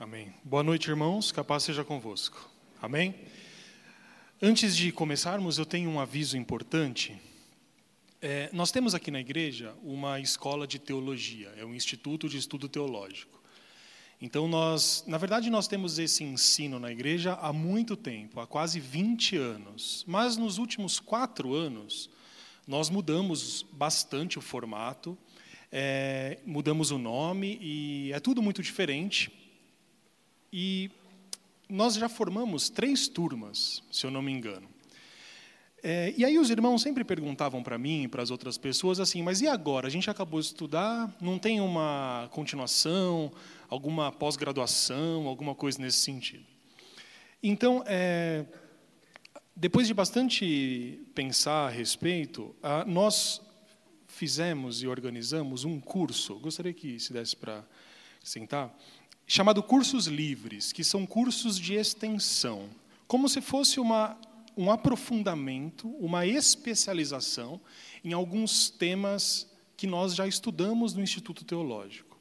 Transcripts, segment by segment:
Amém. Boa noite, irmãos. Capaz seja convosco. Amém. Antes de começarmos, eu tenho um aviso importante. É, nós temos aqui na igreja uma escola de teologia, é um instituto de estudo teológico. Então, nós, na verdade, nós temos esse ensino na igreja há muito tempo, há quase 20 anos. Mas nos últimos quatro anos, nós mudamos bastante o formato, é, mudamos o nome e é tudo muito diferente. E nós já formamos três turmas, se eu não me engano. É, e aí os irmãos sempre perguntavam para mim e para as outras pessoas assim, mas e agora? A gente acabou de estudar, não tem uma continuação, alguma pós-graduação, alguma coisa nesse sentido. Então, é, depois de bastante pensar a respeito, nós fizemos e organizamos um curso, gostaria que se desse para sentar, chamado Cursos Livres, que são cursos de extensão, como se fosse uma um aprofundamento, uma especialização em alguns temas que nós já estudamos no Instituto Teológico.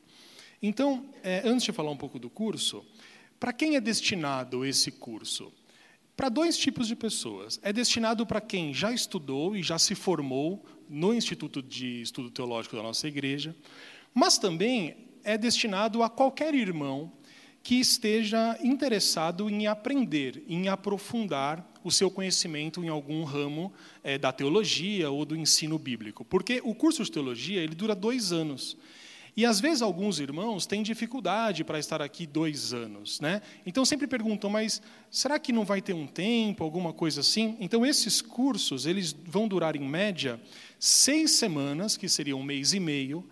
Então, é, antes de falar um pouco do curso, para quem é destinado esse curso? Para dois tipos de pessoas. É destinado para quem já estudou e já se formou no Instituto de Estudo Teológico da nossa igreja, mas também é destinado a qualquer irmão que esteja interessado em aprender, em aprofundar o seu conhecimento em algum ramo é, da teologia ou do ensino bíblico. Porque o curso de teologia ele dura dois anos. E às vezes alguns irmãos têm dificuldade para estar aqui dois anos, né? Então sempre perguntam, mas será que não vai ter um tempo, alguma coisa assim? Então esses cursos eles vão durar em média seis semanas, que seria um mês e meio.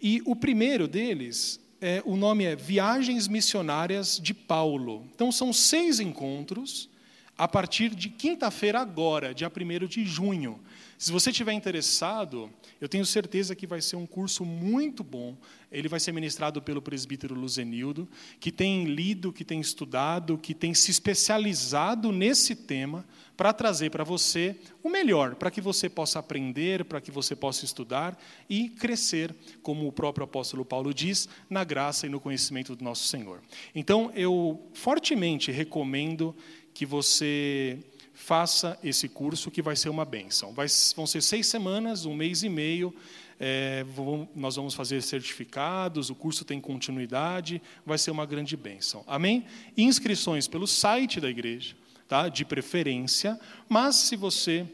E o primeiro deles é, o nome é Viagens Missionárias de Paulo. Então, são seis encontros a partir de quinta-feira, agora, dia 1 de junho. Se você estiver interessado, eu tenho certeza que vai ser um curso muito bom. Ele vai ser ministrado pelo presbítero Luzenildo, que tem lido, que tem estudado, que tem se especializado nesse tema para trazer para você o melhor, para que você possa aprender, para que você possa estudar e crescer, como o próprio apóstolo Paulo diz, na graça e no conhecimento do nosso Senhor. Então, eu fortemente recomendo que você faça esse curso, que vai ser uma benção. Vai, vão ser seis semanas, um mês e meio. É, vamos, nós vamos fazer certificados, o curso tem continuidade, vai ser uma grande bênção. Amém? Inscrições pelo site da igreja tá? de preferência, mas se você,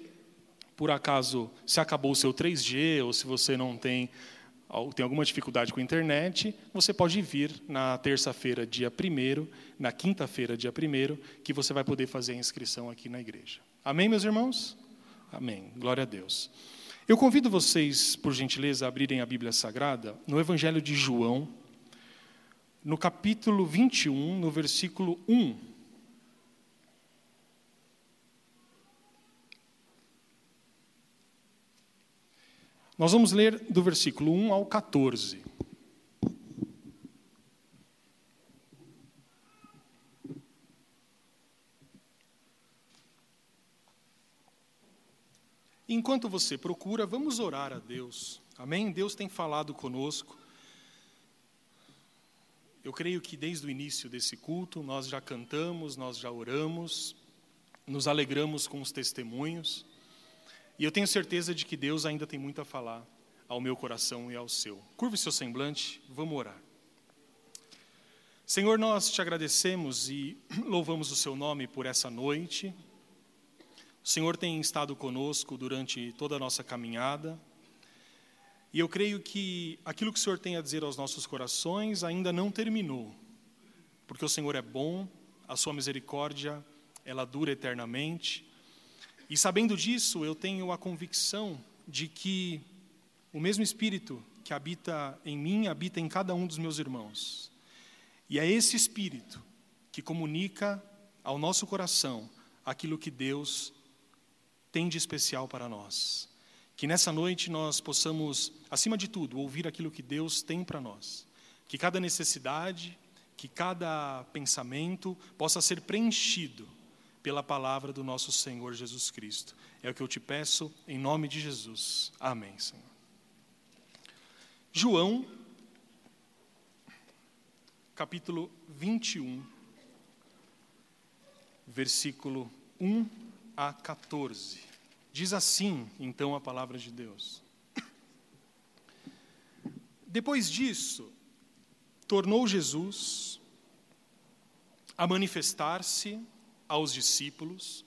por acaso, se acabou o seu 3G ou se você não tem, tem alguma dificuldade com a internet, você pode vir na terça-feira, dia 1 na quinta-feira, dia 1 que você vai poder fazer a inscrição aqui na igreja. Amém, meus irmãos? Amém. Glória a Deus. Eu convido vocês, por gentileza, a abrirem a Bíblia Sagrada no Evangelho de João, no capítulo 21, no versículo 1. Nós vamos ler do versículo 1 ao 14. Enquanto você procura, vamos orar a Deus. Amém? Deus tem falado conosco. Eu creio que desde o início desse culto nós já cantamos, nós já oramos, nos alegramos com os testemunhos. E eu tenho certeza de que Deus ainda tem muito a falar ao meu coração e ao seu. Curve seu semblante, vamos orar. Senhor, nós te agradecemos e louvamos o seu nome por essa noite. O Senhor tem estado conosco durante toda a nossa caminhada. E eu creio que aquilo que o Senhor tem a dizer aos nossos corações ainda não terminou. Porque o Senhor é bom, a sua misericórdia, ela dura eternamente. E sabendo disso, eu tenho a convicção de que o mesmo Espírito que habita em mim habita em cada um dos meus irmãos. E é esse Espírito que comunica ao nosso coração aquilo que Deus tem de especial para nós. Que nessa noite nós possamos, acima de tudo, ouvir aquilo que Deus tem para nós. Que cada necessidade, que cada pensamento possa ser preenchido pela palavra do nosso Senhor Jesus Cristo. É o que eu te peço em nome de Jesus. Amém, Senhor. João, capítulo 21, versículo 1 a 14. Diz assim, então, a palavra de Deus. Depois disso, tornou Jesus a manifestar-se aos discípulos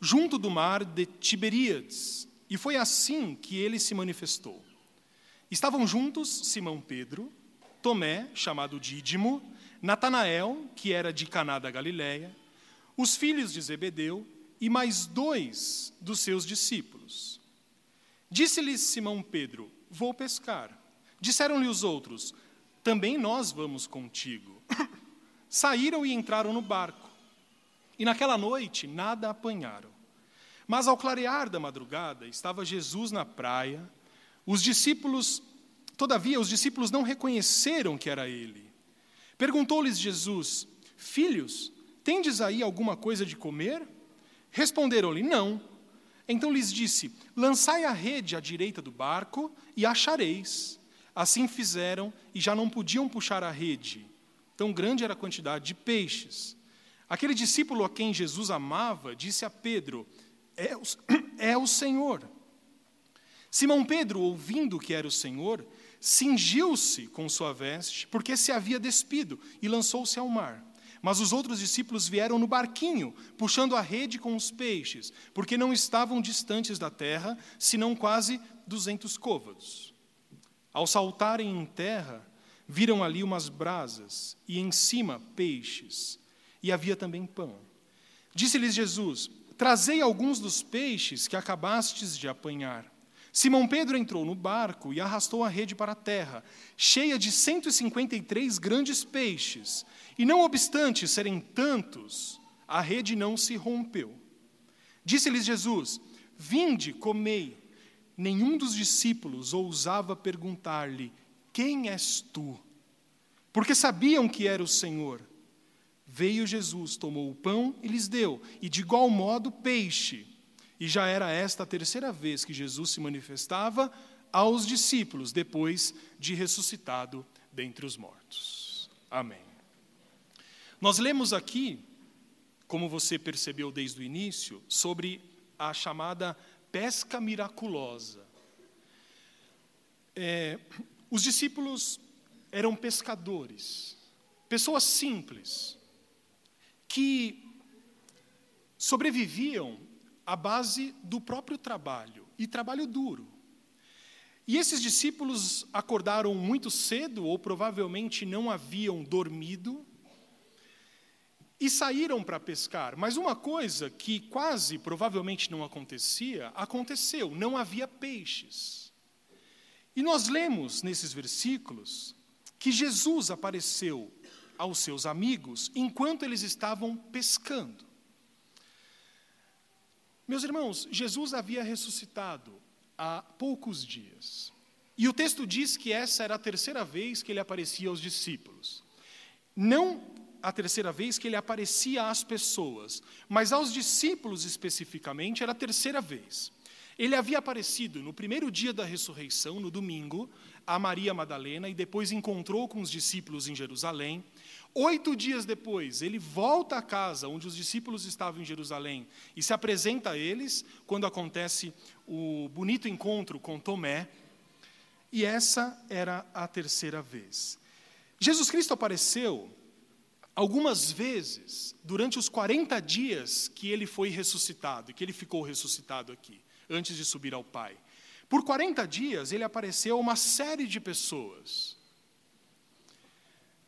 junto do mar de Tiberíades, e foi assim que ele se manifestou. Estavam juntos Simão Pedro, Tomé, chamado Dídimo, Natanael, que era de Caná da Galiléia, os filhos de Zebedeu e mais dois dos seus discípulos. Disse-lhes Simão Pedro: Vou pescar. Disseram-lhe os outros: Também nós vamos contigo. Saíram e entraram no barco. E naquela noite nada apanharam. Mas ao clarear da madrugada, estava Jesus na praia. Os discípulos, todavia, os discípulos não reconheceram que era ele. Perguntou-lhes Jesus: Filhos, tendes aí alguma coisa de comer? Responderam-lhe: Não. Então lhes disse: Lançai a rede à direita do barco e achareis. Assim fizeram e já não podiam puxar a rede. Tão grande era a quantidade de peixes. Aquele discípulo a quem Jesus amava disse a Pedro: É o, é o Senhor. Simão Pedro, ouvindo que era o Senhor, cingiu-se com sua veste, porque se havia despido, e lançou-se ao mar. Mas os outros discípulos vieram no barquinho, puxando a rede com os peixes, porque não estavam distantes da terra, senão quase duzentos côvados. Ao saltarem em terra, viram ali umas brasas, e em cima peixes, e havia também pão. Disse-lhes Jesus: Trazei alguns dos peixes que acabastes de apanhar. Simão Pedro entrou no barco e arrastou a rede para a terra, cheia de 153 grandes peixes. E não obstante serem tantos, a rede não se rompeu. Disse-lhes Jesus: Vinde, comei. Nenhum dos discípulos ousava perguntar-lhe: Quem és tu? Porque sabiam que era o Senhor. Veio Jesus, tomou o pão e lhes deu, e de igual modo peixe. E já era esta a terceira vez que Jesus se manifestava aos discípulos, depois de ressuscitado dentre os mortos. Amém. Nós lemos aqui, como você percebeu desde o início, sobre a chamada pesca miraculosa. É, os discípulos eram pescadores, pessoas simples, que sobreviviam a base do próprio trabalho, e trabalho duro. E esses discípulos acordaram muito cedo, ou provavelmente não haviam dormido, e saíram para pescar. Mas uma coisa que quase provavelmente não acontecia, aconteceu: não havia peixes. E nós lemos nesses versículos que Jesus apareceu aos seus amigos enquanto eles estavam pescando. Meus irmãos, Jesus havia ressuscitado há poucos dias. E o texto diz que essa era a terceira vez que ele aparecia aos discípulos. Não a terceira vez que ele aparecia às pessoas, mas aos discípulos especificamente era a terceira vez. Ele havia aparecido no primeiro dia da ressurreição, no domingo, a Maria Madalena e depois encontrou com os discípulos em Jerusalém. Oito dias depois, ele volta à casa onde os discípulos estavam em Jerusalém e se apresenta a eles quando acontece o bonito encontro com Tomé. E essa era a terceira vez. Jesus Cristo apareceu algumas vezes durante os 40 dias que ele foi ressuscitado, que ele ficou ressuscitado aqui, antes de subir ao Pai. Por 40 dias ele apareceu a uma série de pessoas.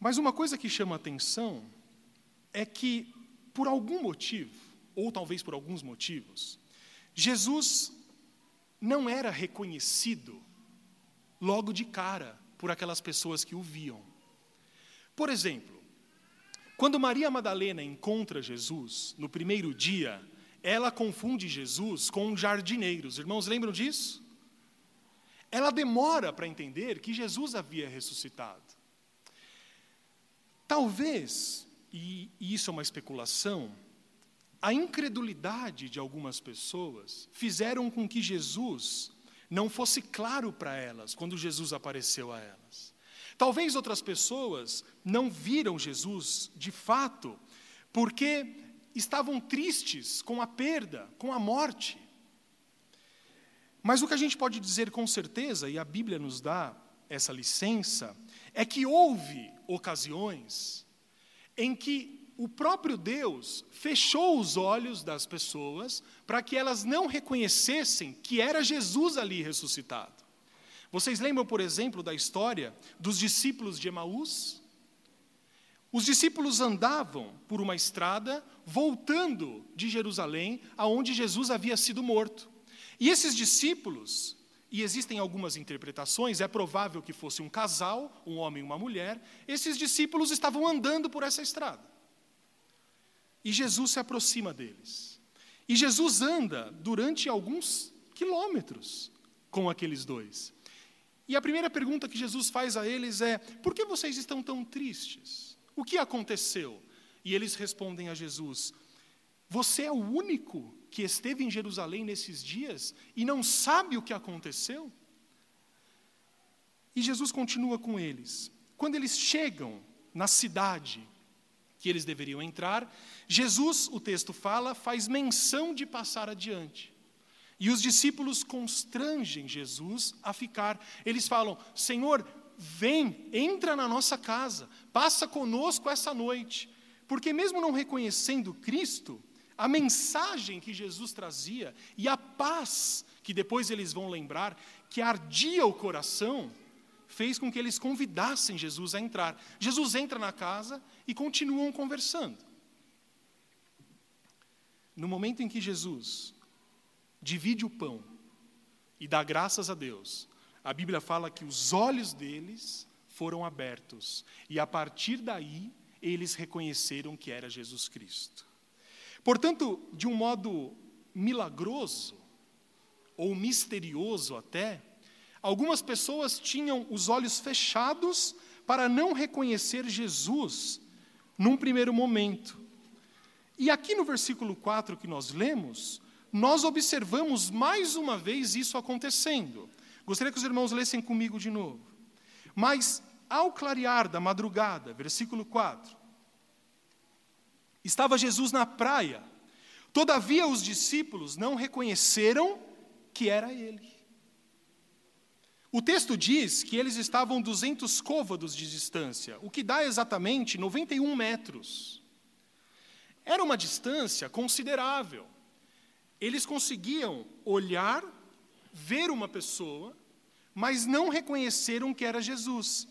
Mas uma coisa que chama atenção é que, por algum motivo, ou talvez por alguns motivos, Jesus não era reconhecido logo de cara por aquelas pessoas que o viam. Por exemplo, quando Maria Madalena encontra Jesus no primeiro dia, ela confunde Jesus com jardineiros. Irmãos, lembram disso? Ela demora para entender que Jesus havia ressuscitado. Talvez, e isso é uma especulação, a incredulidade de algumas pessoas fizeram com que Jesus não fosse claro para elas quando Jesus apareceu a elas. Talvez outras pessoas não viram Jesus de fato, porque estavam tristes com a perda, com a morte. Mas o que a gente pode dizer com certeza, e a Bíblia nos dá essa licença, é que houve ocasiões em que o próprio Deus fechou os olhos das pessoas para que elas não reconhecessem que era Jesus ali ressuscitado. Vocês lembram, por exemplo, da história dos discípulos de Emaús? Os discípulos andavam por uma estrada voltando de Jerusalém, aonde Jesus havia sido morto. E esses discípulos, e existem algumas interpretações, é provável que fosse um casal, um homem e uma mulher, esses discípulos estavam andando por essa estrada. E Jesus se aproxima deles. E Jesus anda durante alguns quilômetros com aqueles dois. E a primeira pergunta que Jesus faz a eles é: por que vocês estão tão tristes? O que aconteceu? E eles respondem a Jesus: Você é o único que esteve em Jerusalém nesses dias e não sabe o que aconteceu? E Jesus continua com eles. Quando eles chegam na cidade que eles deveriam entrar, Jesus, o texto fala, faz menção de passar adiante. E os discípulos constrangem Jesus a ficar. Eles falam: Senhor, vem, entra na nossa casa, passa conosco essa noite. Porque, mesmo não reconhecendo Cristo, a mensagem que Jesus trazia e a paz que depois eles vão lembrar, que ardia o coração, fez com que eles convidassem Jesus a entrar. Jesus entra na casa e continuam conversando. No momento em que Jesus divide o pão e dá graças a Deus, a Bíblia fala que os olhos deles foram abertos e a partir daí eles reconheceram que era Jesus Cristo. Portanto, de um modo milagroso, ou misterioso até, algumas pessoas tinham os olhos fechados para não reconhecer Jesus num primeiro momento. E aqui no versículo 4 que nós lemos, nós observamos mais uma vez isso acontecendo. Gostaria que os irmãos lessem comigo de novo. Mas, ao clarear da madrugada, versículo 4, Estava Jesus na praia. Todavia os discípulos não reconheceram que era ele. O texto diz que eles estavam 200 côvados de distância, o que dá exatamente 91 metros. Era uma distância considerável. Eles conseguiam olhar, ver uma pessoa, mas não reconheceram que era Jesus.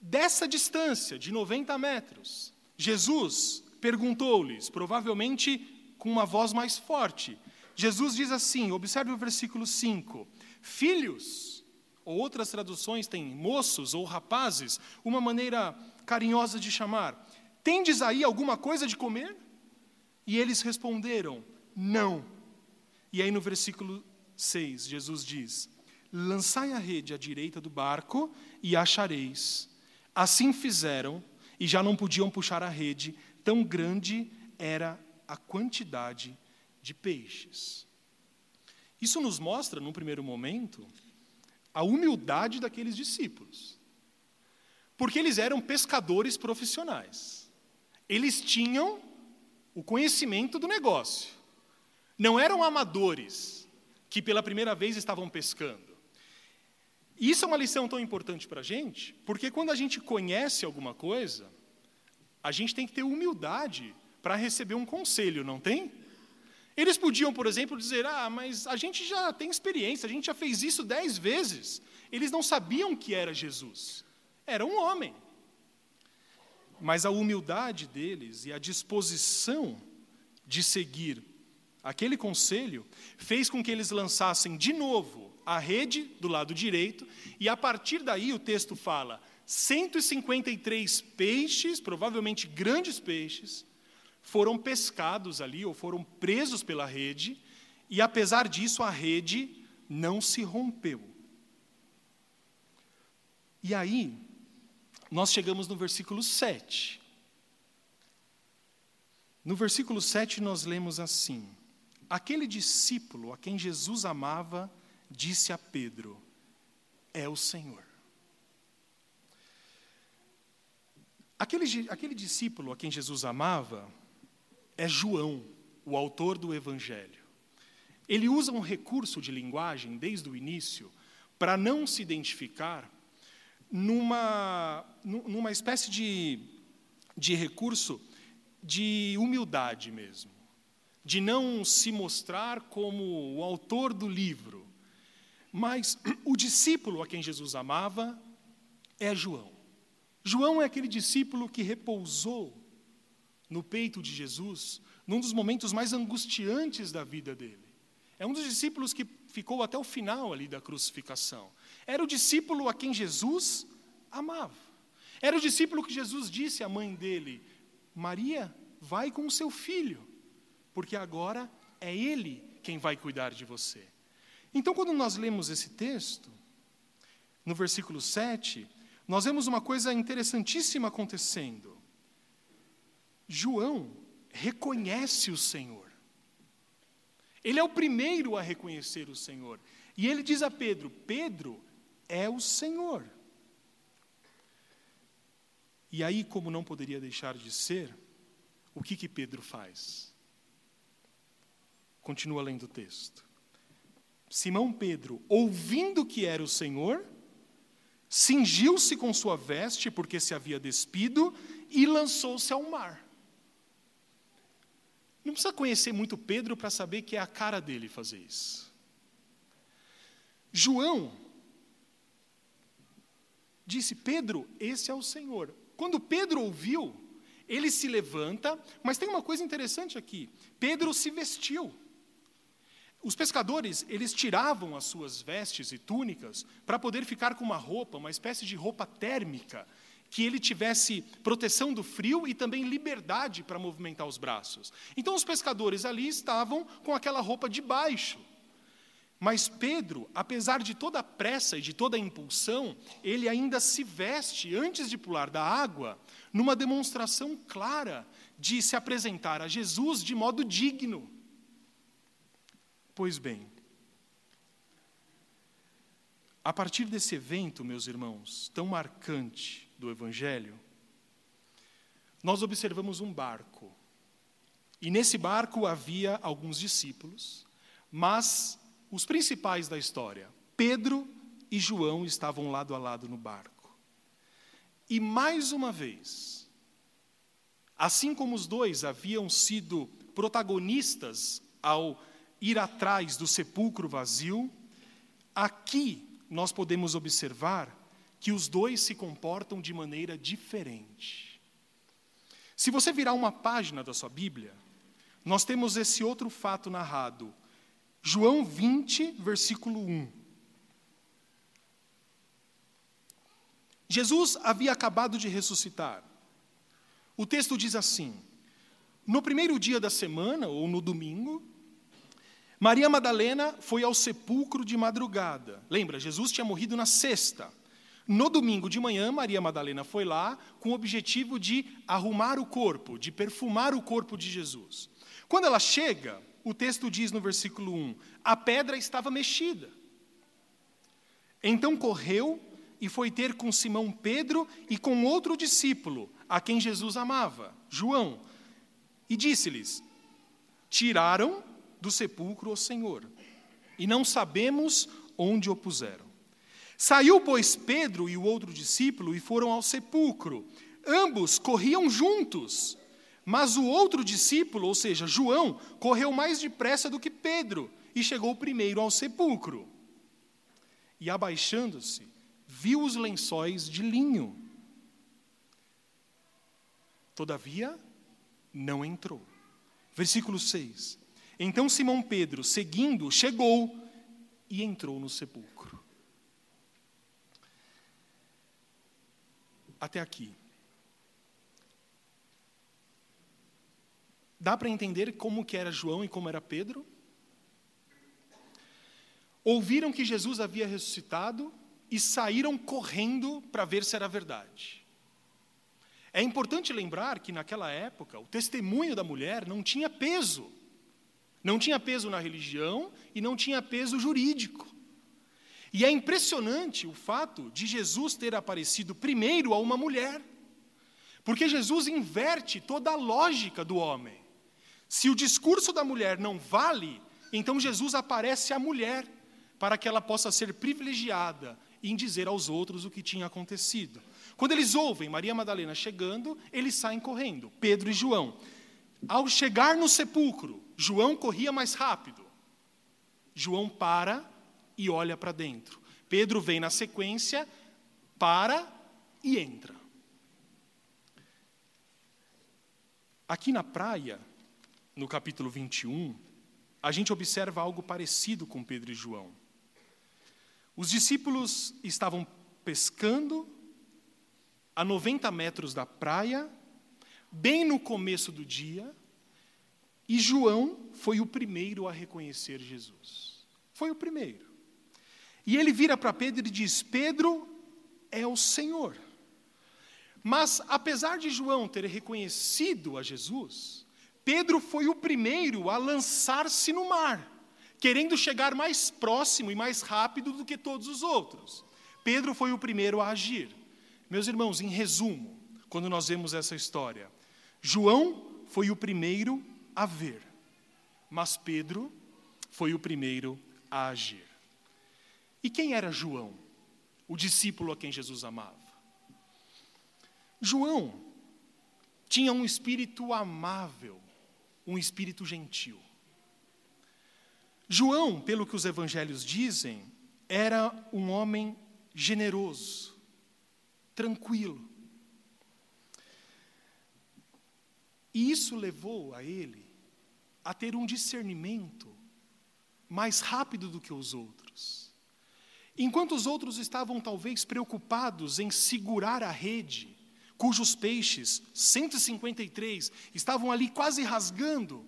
Dessa distância de 90 metros, Jesus perguntou-lhes, provavelmente com uma voz mais forte. Jesus diz assim: observe o versículo 5: Filhos, ou outras traduções têm moços ou rapazes, uma maneira carinhosa de chamar, tendes aí alguma coisa de comer? E eles responderam: Não. E aí no versículo 6, Jesus diz: Lançai a rede à direita do barco e achareis. Assim fizeram e já não podiam puxar a rede, tão grande era a quantidade de peixes. Isso nos mostra, num primeiro momento, a humildade daqueles discípulos. Porque eles eram pescadores profissionais. Eles tinham o conhecimento do negócio. Não eram amadores que pela primeira vez estavam pescando. Isso é uma lição tão importante para a gente, porque quando a gente conhece alguma coisa, a gente tem que ter humildade para receber um conselho, não tem? Eles podiam, por exemplo, dizer: Ah, mas a gente já tem experiência, a gente já fez isso dez vezes. Eles não sabiam que era Jesus, era um homem. Mas a humildade deles e a disposição de seguir aquele conselho fez com que eles lançassem de novo a rede do lado direito, e a partir daí o texto fala: 153 peixes, provavelmente grandes peixes, foram pescados ali, ou foram presos pela rede, e apesar disso, a rede não se rompeu. E aí, nós chegamos no versículo 7. No versículo 7, nós lemos assim: Aquele discípulo a quem Jesus amava disse a Pedro: É o Senhor. Aquele, aquele discípulo a quem Jesus amava é João, o autor do Evangelho. Ele usa um recurso de linguagem desde o início para não se identificar numa, numa espécie de, de recurso de humildade mesmo, de não se mostrar como o autor do livro. Mas o discípulo a quem Jesus amava é João. João é aquele discípulo que repousou no peito de Jesus num dos momentos mais angustiantes da vida dele. É um dos discípulos que ficou até o final ali da crucificação. Era o discípulo a quem Jesus amava. Era o discípulo que Jesus disse à mãe dele: Maria, vai com o seu filho, porque agora é ele quem vai cuidar de você. Então, quando nós lemos esse texto, no versículo 7, nós vemos uma coisa interessantíssima acontecendo. João reconhece o Senhor. Ele é o primeiro a reconhecer o Senhor. E ele diz a Pedro: Pedro é o Senhor. E aí, como não poderia deixar de ser, o que que Pedro faz? Continua lendo o texto. Simão Pedro, ouvindo que era o Senhor, cingiu-se com sua veste, porque se havia despido, e lançou-se ao mar. Não precisa conhecer muito Pedro para saber que é a cara dele fazer isso. João disse: Pedro, esse é o Senhor. Quando Pedro ouviu, ele se levanta, mas tem uma coisa interessante aqui: Pedro se vestiu. Os pescadores, eles tiravam as suas vestes e túnicas para poder ficar com uma roupa, uma espécie de roupa térmica, que ele tivesse proteção do frio e também liberdade para movimentar os braços. Então os pescadores ali estavam com aquela roupa de baixo. Mas Pedro, apesar de toda a pressa e de toda a impulsão, ele ainda se veste antes de pular da água, numa demonstração clara de se apresentar a Jesus de modo digno. Pois bem, a partir desse evento, meus irmãos, tão marcante do Evangelho, nós observamos um barco. E nesse barco havia alguns discípulos, mas os principais da história, Pedro e João, estavam lado a lado no barco. E mais uma vez, assim como os dois haviam sido protagonistas ao ir atrás do sepulcro vazio, aqui nós podemos observar que os dois se comportam de maneira diferente. Se você virar uma página da sua Bíblia, nós temos esse outro fato narrado. João 20, versículo 1. Jesus havia acabado de ressuscitar. O texto diz assim: No primeiro dia da semana, ou no domingo, Maria Madalena foi ao sepulcro de madrugada. Lembra, Jesus tinha morrido na sexta. No domingo de manhã, Maria Madalena foi lá com o objetivo de arrumar o corpo, de perfumar o corpo de Jesus. Quando ela chega, o texto diz no versículo 1: a pedra estava mexida. Então correu e foi ter com Simão Pedro e com outro discípulo, a quem Jesus amava, João, e disse-lhes: Tiraram do sepulcro o Senhor, e não sabemos onde o puseram. Saiu, pois, Pedro e o outro discípulo e foram ao sepulcro. Ambos corriam juntos, mas o outro discípulo, ou seja, João, correu mais depressa do que Pedro e chegou primeiro ao sepulcro. E abaixando-se, viu os lençóis de linho. Todavia, não entrou. Versículo 6. Então Simão Pedro, seguindo, chegou e entrou no sepulcro. Até aqui. Dá para entender como que era João e como era Pedro? Ouviram que Jesus havia ressuscitado e saíram correndo para ver se era verdade. É importante lembrar que naquela época o testemunho da mulher não tinha peso. Não tinha peso na religião e não tinha peso jurídico. E é impressionante o fato de Jesus ter aparecido primeiro a uma mulher. Porque Jesus inverte toda a lógica do homem. Se o discurso da mulher não vale, então Jesus aparece à mulher para que ela possa ser privilegiada em dizer aos outros o que tinha acontecido. Quando eles ouvem Maria Madalena chegando, eles saem correndo, Pedro e João. Ao chegar no sepulcro, João corria mais rápido. João para e olha para dentro. Pedro vem na sequência, para e entra. Aqui na praia, no capítulo 21, a gente observa algo parecido com Pedro e João. Os discípulos estavam pescando a 90 metros da praia, bem no começo do dia, e João foi o primeiro a reconhecer Jesus. Foi o primeiro. E ele vira para Pedro e diz: Pedro é o Senhor. Mas, apesar de João ter reconhecido a Jesus, Pedro foi o primeiro a lançar-se no mar querendo chegar mais próximo e mais rápido do que todos os outros. Pedro foi o primeiro a agir. Meus irmãos, em resumo, quando nós vemos essa história, João foi o primeiro a ver, mas Pedro foi o primeiro a agir. E quem era João, o discípulo a quem Jesus amava? João tinha um espírito amável, um espírito gentil. João, pelo que os evangelhos dizem, era um homem generoso, tranquilo. E isso levou a ele a ter um discernimento mais rápido do que os outros. Enquanto os outros estavam talvez preocupados em segurar a rede, cujos peixes, 153, estavam ali quase rasgando,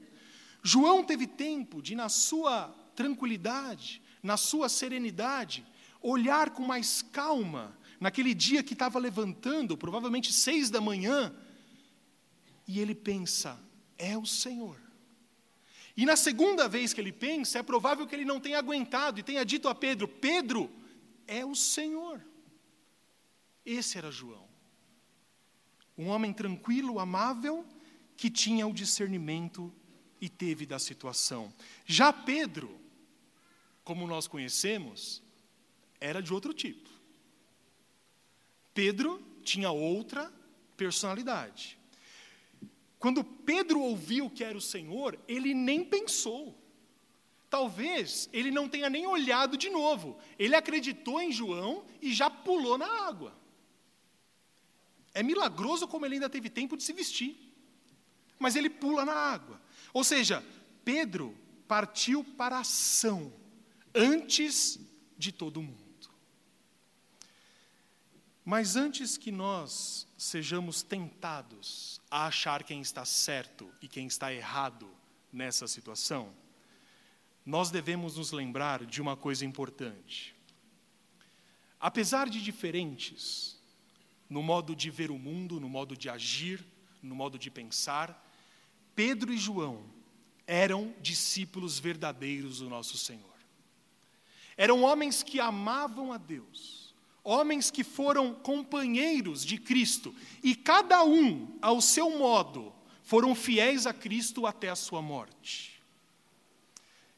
João teve tempo de, na sua tranquilidade, na sua serenidade, olhar com mais calma naquele dia que estava levantando, provavelmente seis da manhã, e ele pensa: é o Senhor. E na segunda vez que ele pensa, é provável que ele não tenha aguentado e tenha dito a Pedro: Pedro, é o Senhor. Esse era João. Um homem tranquilo, amável, que tinha o discernimento e teve da situação. Já Pedro, como nós conhecemos, era de outro tipo. Pedro tinha outra personalidade. Quando Pedro ouviu que era o Senhor, ele nem pensou. Talvez ele não tenha nem olhado de novo. Ele acreditou em João e já pulou na água. É milagroso como ele ainda teve tempo de se vestir. Mas ele pula na água. Ou seja, Pedro partiu para a ação antes de todo mundo. Mas antes que nós sejamos tentados a achar quem está certo e quem está errado nessa situação, nós devemos nos lembrar de uma coisa importante. Apesar de diferentes no modo de ver o mundo, no modo de agir, no modo de pensar, Pedro e João eram discípulos verdadeiros do nosso Senhor. Eram homens que amavam a Deus, homens que foram companheiros de Cristo, e cada um, ao seu modo, foram fiéis a Cristo até a sua morte.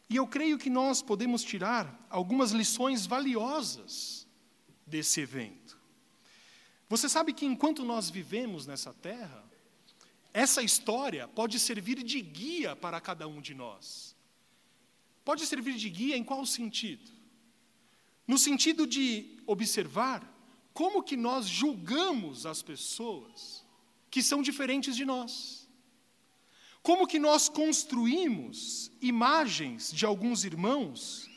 E eu creio que nós podemos tirar algumas lições valiosas desse evento. Você sabe que enquanto nós vivemos nessa terra, essa história pode servir de guia para cada um de nós. Pode servir de guia em qual sentido? No sentido de observar como que nós julgamos as pessoas que são diferentes de nós. Como que nós construímos imagens de alguns irmãos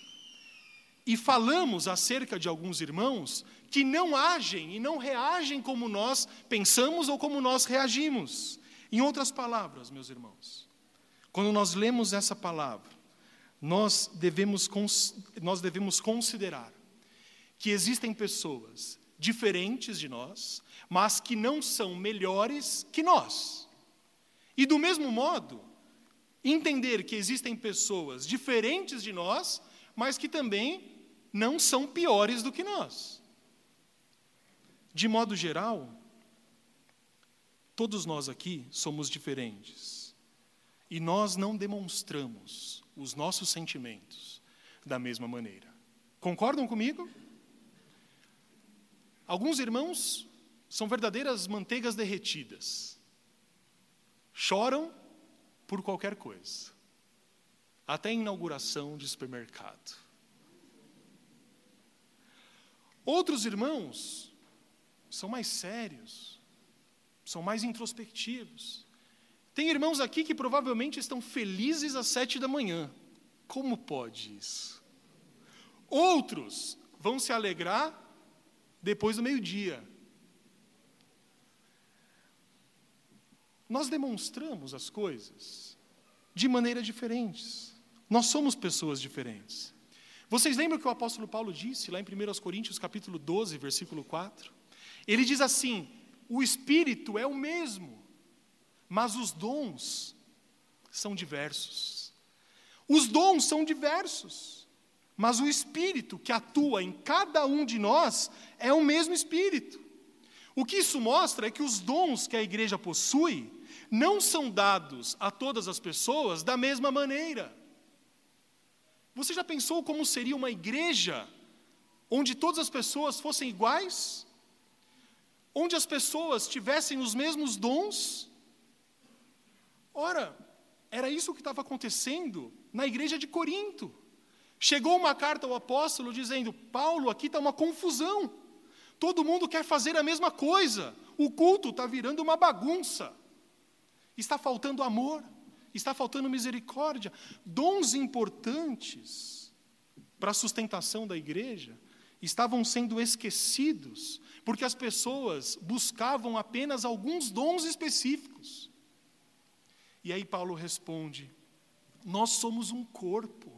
e falamos acerca de alguns irmãos que não agem e não reagem como nós pensamos ou como nós reagimos. Em outras palavras, meus irmãos, quando nós lemos essa palavra, nós devemos, nós devemos considerar que existem pessoas diferentes de nós, mas que não são melhores que nós. E do mesmo modo, entender que existem pessoas diferentes de nós, mas que também não são piores do que nós. De modo geral, Todos nós aqui somos diferentes. E nós não demonstramos os nossos sentimentos da mesma maneira. Concordam comigo? Alguns irmãos são verdadeiras manteigas derretidas. Choram por qualquer coisa, até inauguração de supermercado. Outros irmãos são mais sérios, são mais introspectivos. Tem irmãos aqui que provavelmente estão felizes às sete da manhã. Como pode isso? Outros vão se alegrar depois do meio-dia. Nós demonstramos as coisas de maneiras diferentes. Nós somos pessoas diferentes. Vocês lembram que o apóstolo Paulo disse lá em 1 Coríntios capítulo 12, versículo 4? Ele diz assim: "O espírito é o mesmo, mas os dons são diversos". Os dons são diversos, mas o espírito que atua em cada um de nós é o mesmo espírito. O que isso mostra é que os dons que a igreja possui não são dados a todas as pessoas da mesma maneira. Você já pensou como seria uma igreja onde todas as pessoas fossem iguais? Onde as pessoas tivessem os mesmos dons? Ora, era isso que estava acontecendo na igreja de Corinto. Chegou uma carta ao apóstolo dizendo: Paulo, aqui está uma confusão. Todo mundo quer fazer a mesma coisa. O culto está virando uma bagunça. Está faltando amor, está faltando misericórdia. Dons importantes para a sustentação da igreja estavam sendo esquecidos, porque as pessoas buscavam apenas alguns dons específicos. E aí Paulo responde: Nós somos um corpo.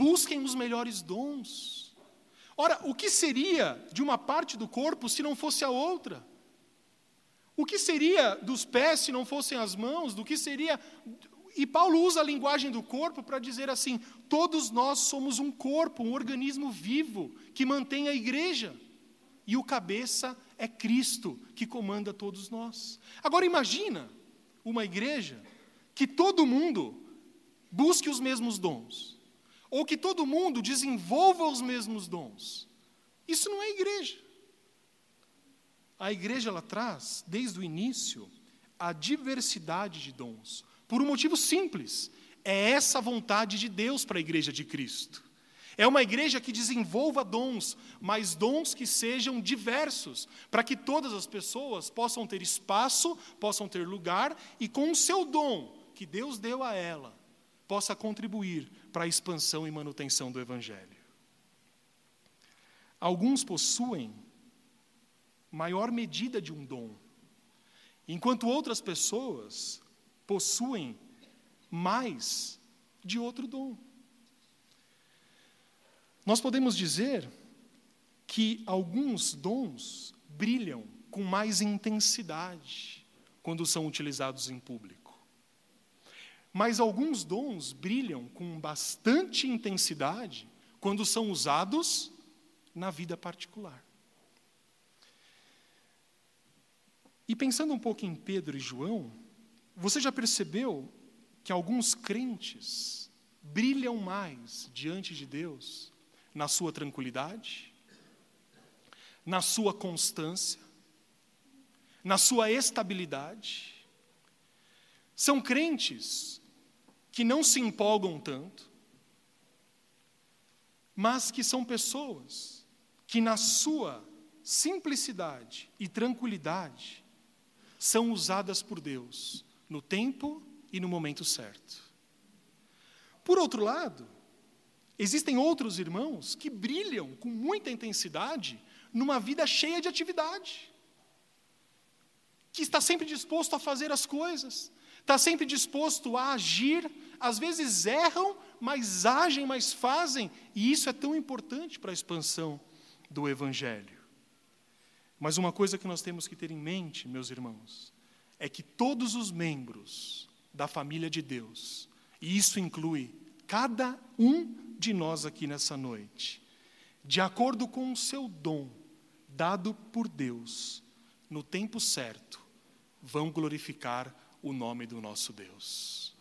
Busquem os melhores dons. Ora, o que seria de uma parte do corpo se não fosse a outra? O que seria dos pés se não fossem as mãos? Do que seria. E Paulo usa a linguagem do corpo para dizer assim: todos nós somos um corpo, um organismo vivo que mantém a igreja. E o cabeça é Cristo que comanda todos nós. Agora imagina uma igreja que todo mundo busque os mesmos dons ou que todo mundo desenvolva os mesmos dons. Isso não é igreja. A igreja ela traz, desde o início, a diversidade de dons, por um motivo simples: é essa a vontade de Deus para a igreja de Cristo. É uma igreja que desenvolva dons, mas dons que sejam diversos, para que todas as pessoas possam ter espaço, possam ter lugar e, com o seu dom que Deus deu a ela, possa contribuir para a expansão e manutenção do Evangelho. Alguns possuem maior medida de um dom, enquanto outras pessoas possuem mais de outro dom. Nós podemos dizer que alguns dons brilham com mais intensidade quando são utilizados em público. Mas alguns dons brilham com bastante intensidade quando são usados na vida particular. E pensando um pouco em Pedro e João, você já percebeu que alguns crentes brilham mais diante de Deus na sua tranquilidade, na sua constância, na sua estabilidade? São crentes que não se empolgam tanto, mas que são pessoas que, na sua simplicidade e tranquilidade, são usadas por Deus no tempo e no momento certo. Por outro lado, existem outros irmãos que brilham com muita intensidade numa vida cheia de atividade, que está sempre disposto a fazer as coisas, está sempre disposto a agir, às vezes erram, mas agem, mas fazem, e isso é tão importante para a expansão do Evangelho. Mas uma coisa que nós temos que ter em mente, meus irmãos, é que todos os membros da família de Deus, e isso inclui cada um de nós aqui nessa noite, de acordo com o seu dom dado por Deus, no tempo certo, vão glorificar o nome do nosso Deus.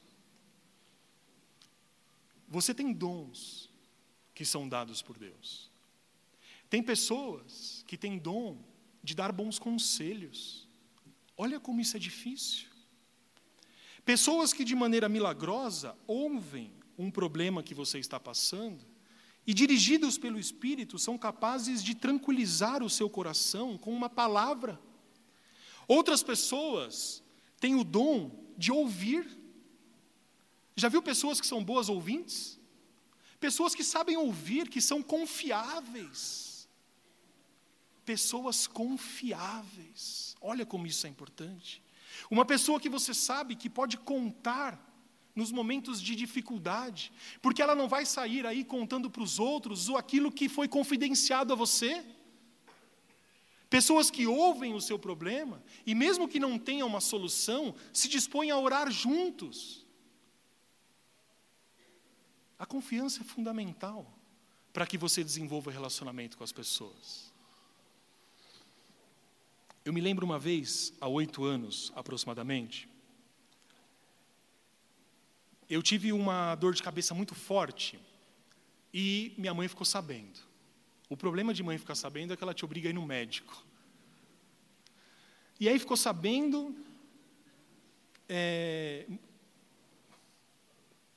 Você tem dons que são dados por Deus. Tem pessoas que têm dom de dar bons conselhos. Olha como isso é difícil. Pessoas que de maneira milagrosa ouvem um problema que você está passando e, dirigidos pelo Espírito, são capazes de tranquilizar o seu coração com uma palavra. Outras pessoas têm o dom de ouvir já viu pessoas que são boas ouvintes? Pessoas que sabem ouvir, que são confiáveis. Pessoas confiáveis. Olha como isso é importante. Uma pessoa que você sabe que pode contar nos momentos de dificuldade, porque ela não vai sair aí contando para os outros aquilo que foi confidenciado a você. Pessoas que ouvem o seu problema e, mesmo que não tenham uma solução, se dispõem a orar juntos. A confiança é fundamental para que você desenvolva relacionamento com as pessoas. Eu me lembro uma vez, há oito anos aproximadamente, eu tive uma dor de cabeça muito forte e minha mãe ficou sabendo. O problema de mãe ficar sabendo é que ela te obriga a ir no médico. E aí ficou sabendo, é,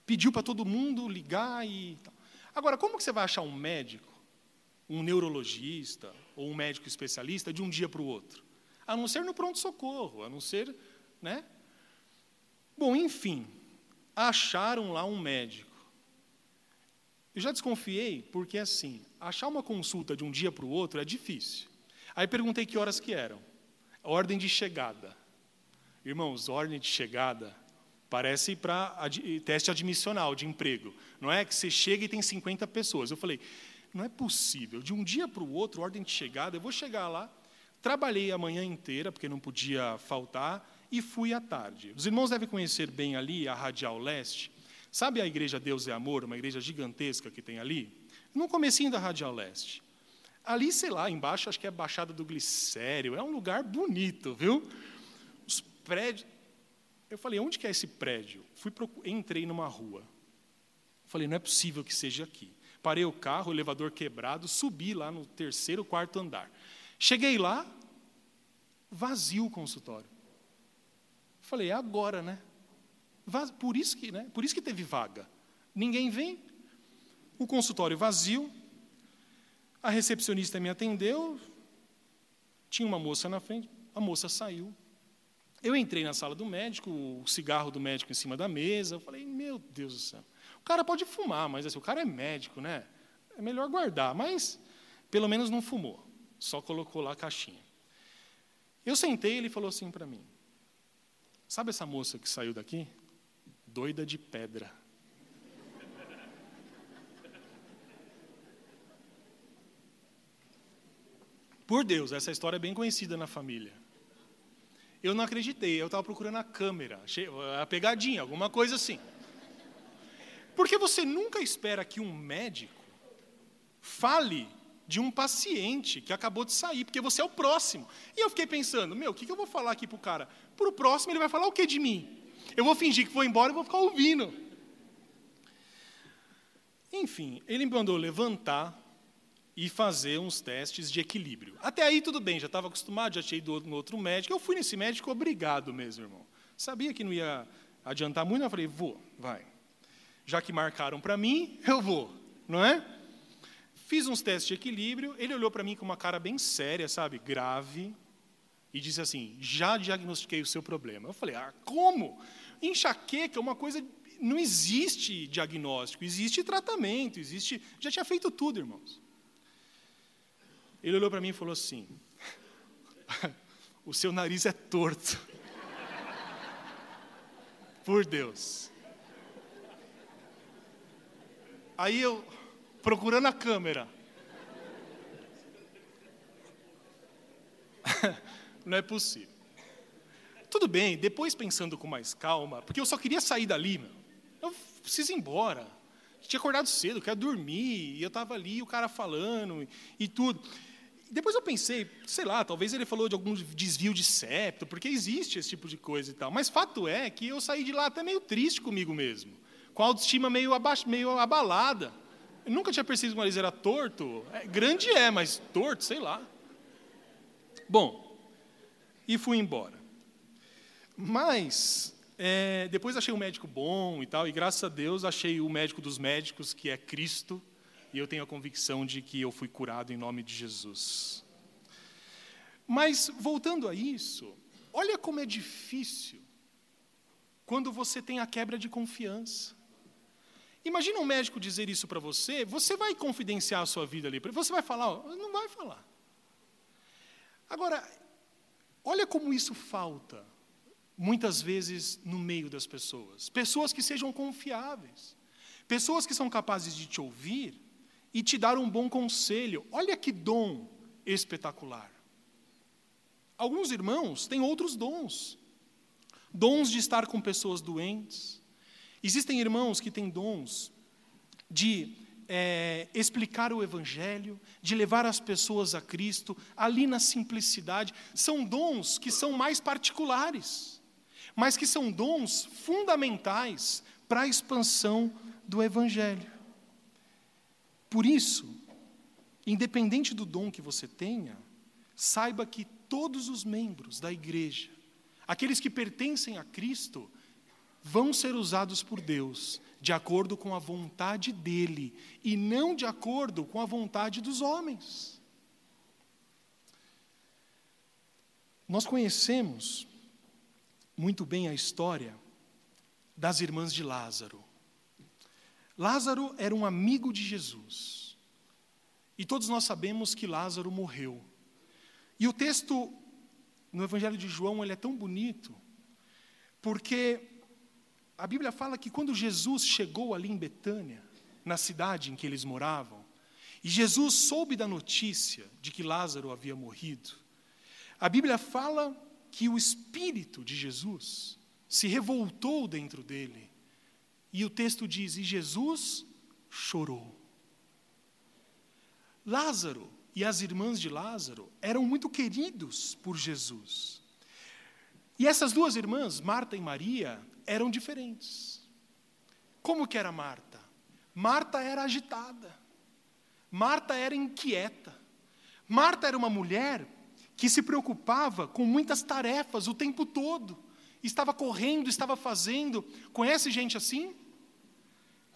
pediu para todo mundo ligar e tal. Agora, como que você vai achar um médico, um neurologista ou um médico especialista de um dia para o outro? A não ser no pronto-socorro, a não ser, né? Bom, enfim, acharam lá um médico. Eu já desconfiei, porque assim, achar uma consulta de um dia para o outro é difícil. Aí perguntei que horas que eram. Ordem de chegada. Irmãos, ordem de chegada Parece para ad, teste admissional de emprego. Não é que você chega e tem 50 pessoas. Eu falei, não é possível. De um dia para o outro, ordem de chegada, eu vou chegar lá. Trabalhei a manhã inteira, porque não podia faltar, e fui à tarde. Os irmãos devem conhecer bem ali a Radial Leste. Sabe a igreja Deus é Amor, uma igreja gigantesca que tem ali? No comecinho da Radial Leste. Ali, sei lá, embaixo acho que é a Baixada do Glicério. É um lugar bonito, viu? Os prédios, eu falei, onde que é esse prédio? Fui entrei numa rua. Falei, não é possível que seja aqui. Parei o carro, o elevador quebrado, subi lá no terceiro, quarto andar. Cheguei lá, vazio o consultório. Falei, é agora, né? Por isso que, né? Por isso que teve vaga. Ninguém vem. O consultório vazio. A recepcionista me atendeu. Tinha uma moça na frente. A moça saiu. Eu entrei na sala do médico, o cigarro do médico em cima da mesa. Eu falei, meu Deus do céu. O cara pode fumar, mas assim, o cara é médico, né? É melhor guardar. Mas, pelo menos não fumou. Só colocou lá a caixinha. Eu sentei e ele falou assim para mim: Sabe essa moça que saiu daqui? Doida de pedra. Por Deus, essa história é bem conhecida na família. Eu não acreditei, eu estava procurando a câmera, a pegadinha, alguma coisa assim. Porque você nunca espera que um médico fale de um paciente que acabou de sair, porque você é o próximo. E eu fiquei pensando, meu, o que, que eu vou falar aqui para o cara? Para o próximo ele vai falar o que de mim? Eu vou fingir que vou embora e vou ficar ouvindo. Enfim, ele me mandou levantar, e fazer uns testes de equilíbrio. Até aí tudo bem, já estava acostumado, já tinha ido no outro médico. Eu fui nesse médico obrigado mesmo, irmão. Sabia que não ia adiantar muito, eu falei, vou, vai. Já que marcaram para mim, eu vou, não é? Fiz uns testes de equilíbrio, ele olhou para mim com uma cara bem séria, sabe, grave, e disse assim: já diagnostiquei o seu problema. Eu falei: ah, como? Enxaqueca é uma coisa. Não existe diagnóstico, existe tratamento, existe. Já tinha feito tudo, irmãos. Ele olhou para mim e falou assim: O seu nariz é torto. Por Deus. Aí eu, procurando a câmera. Não é possível. Tudo bem, depois pensando com mais calma, porque eu só queria sair dali, meu. Eu preciso ir embora. Tinha acordado cedo, quero dormir, e eu estava ali, o cara falando e tudo. Depois eu pensei, sei lá, talvez ele falou de algum desvio de septo, porque existe esse tipo de coisa e tal. Mas fato é que eu saí de lá até meio triste comigo mesmo, com a autoestima meio, meio abalada. Eu nunca tinha percebido que o nariz era torto. É, grande é, mas torto, sei lá. Bom, e fui embora. Mas é, depois achei um médico bom e tal, e graças a Deus achei o médico dos médicos, que é Cristo, e eu tenho a convicção de que eu fui curado em nome de Jesus. Mas, voltando a isso, olha como é difícil quando você tem a quebra de confiança. Imagina um médico dizer isso para você, você vai confidenciar a sua vida ali, você vai falar, não vai falar. Agora, olha como isso falta, muitas vezes, no meio das pessoas. Pessoas que sejam confiáveis, pessoas que são capazes de te ouvir e te dar um bom conselho. Olha que dom espetacular. Alguns irmãos têm outros dons. Dons de estar com pessoas doentes. Existem irmãos que têm dons de é, explicar o Evangelho, de levar as pessoas a Cristo, ali na simplicidade. São dons que são mais particulares, mas que são dons fundamentais para a expansão do Evangelho. Por isso, independente do dom que você tenha, saiba que todos os membros da igreja, aqueles que pertencem a Cristo, vão ser usados por Deus de acordo com a vontade dele e não de acordo com a vontade dos homens. Nós conhecemos muito bem a história das irmãs de Lázaro. Lázaro era um amigo de Jesus. E todos nós sabemos que Lázaro morreu. E o texto no Evangelho de João ele é tão bonito, porque a Bíblia fala que quando Jesus chegou ali em Betânia, na cidade em que eles moravam, e Jesus soube da notícia de que Lázaro havia morrido, a Bíblia fala que o espírito de Jesus se revoltou dentro dele e o texto diz: E Jesus chorou. Lázaro e as irmãs de Lázaro eram muito queridos por Jesus. E essas duas irmãs, Marta e Maria, eram diferentes. Como que era Marta? Marta era agitada. Marta era inquieta. Marta era uma mulher que se preocupava com muitas tarefas o tempo todo. Estava correndo, estava fazendo. Conhece gente assim?